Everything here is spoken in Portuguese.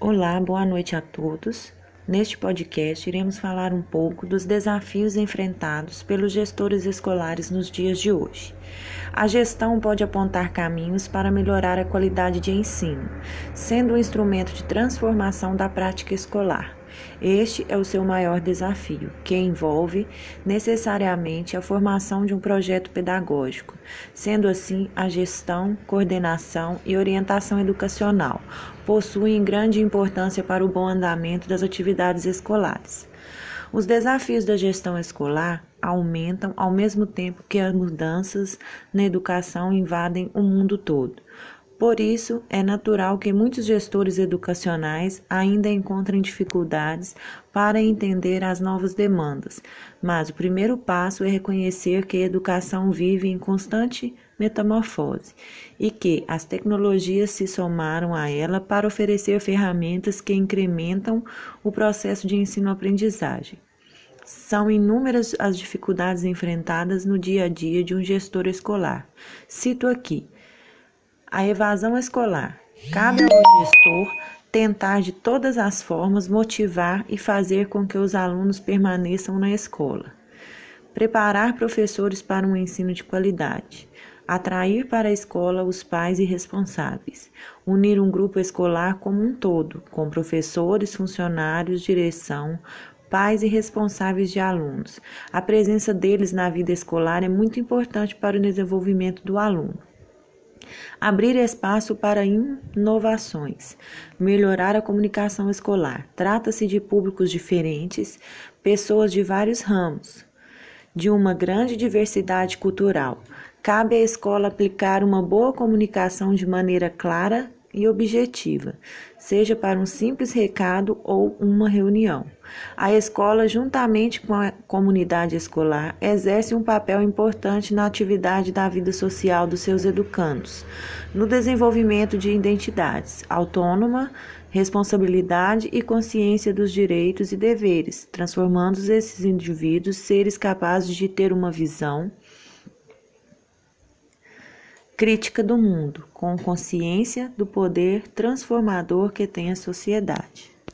Olá, boa noite a todos. Neste podcast, iremos falar um pouco dos desafios enfrentados pelos gestores escolares nos dias de hoje. A gestão pode apontar caminhos para melhorar a qualidade de ensino, sendo um instrumento de transformação da prática escolar. Este é o seu maior desafio, que envolve necessariamente a formação de um projeto pedagógico, sendo assim a gestão, coordenação e orientação educacional possuem grande importância para o bom andamento das atividades escolares. Os desafios da gestão escolar aumentam ao mesmo tempo que as mudanças na educação invadem o mundo todo. Por isso, é natural que muitos gestores educacionais ainda encontrem dificuldades para entender as novas demandas, mas o primeiro passo é reconhecer que a educação vive em constante metamorfose e que as tecnologias se somaram a ela para oferecer ferramentas que incrementam o processo de ensino-aprendizagem. São inúmeras as dificuldades enfrentadas no dia a dia de um gestor escolar. Cito aqui a evasão escolar. Cabe ao gestor tentar de todas as formas motivar e fazer com que os alunos permaneçam na escola. Preparar professores para um ensino de qualidade. Atrair para a escola os pais e responsáveis. Unir um grupo escolar como um todo, com professores, funcionários, direção, pais e responsáveis de alunos. A presença deles na vida escolar é muito importante para o desenvolvimento do aluno abrir espaço para inovações, melhorar a comunicação escolar. Trata-se de públicos diferentes, pessoas de vários ramos, de uma grande diversidade cultural. Cabe à escola aplicar uma boa comunicação de maneira clara e objetiva, seja para um simples recado ou uma reunião. A escola, juntamente com a comunidade escolar, exerce um papel importante na atividade da vida social dos seus educandos, no desenvolvimento de identidades autônoma, responsabilidade e consciência dos direitos e deveres, transformando esses indivíduos seres capazes de ter uma visão crítica do mundo, com consciência do poder transformador que tem a sociedade.